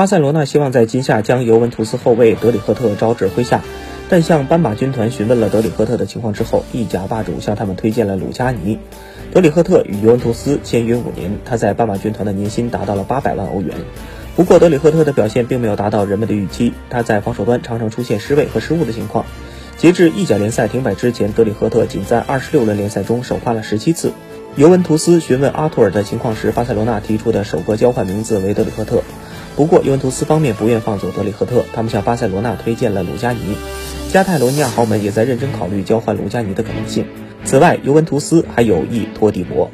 巴塞罗那希望在今夏将尤文图斯后卫德里赫特招至麾下，但向斑马军团询问了德里赫特的情况之后，意甲霸主向他们推荐了鲁加尼。德里赫特与尤文图斯签约五年，他在斑马军团的年薪达到了八百万欧元。不过，德里赫特的表现并没有达到人们的预期，他在防守端常常出现失位和失误的情况。截至意甲联赛停摆之前，德里赫特仅在二十六轮联赛中首发了十七次。尤文图斯询问阿图尔的情况时，巴塞罗那提出的首个交换名字为德里赫特。不过，尤文图斯方面不愿放走德里赫特，他们向巴塞罗那推荐了鲁加尼。加泰罗尼亚豪门也在认真考虑交换鲁加尼的可能性。此外，尤文图斯还有意托蒂博。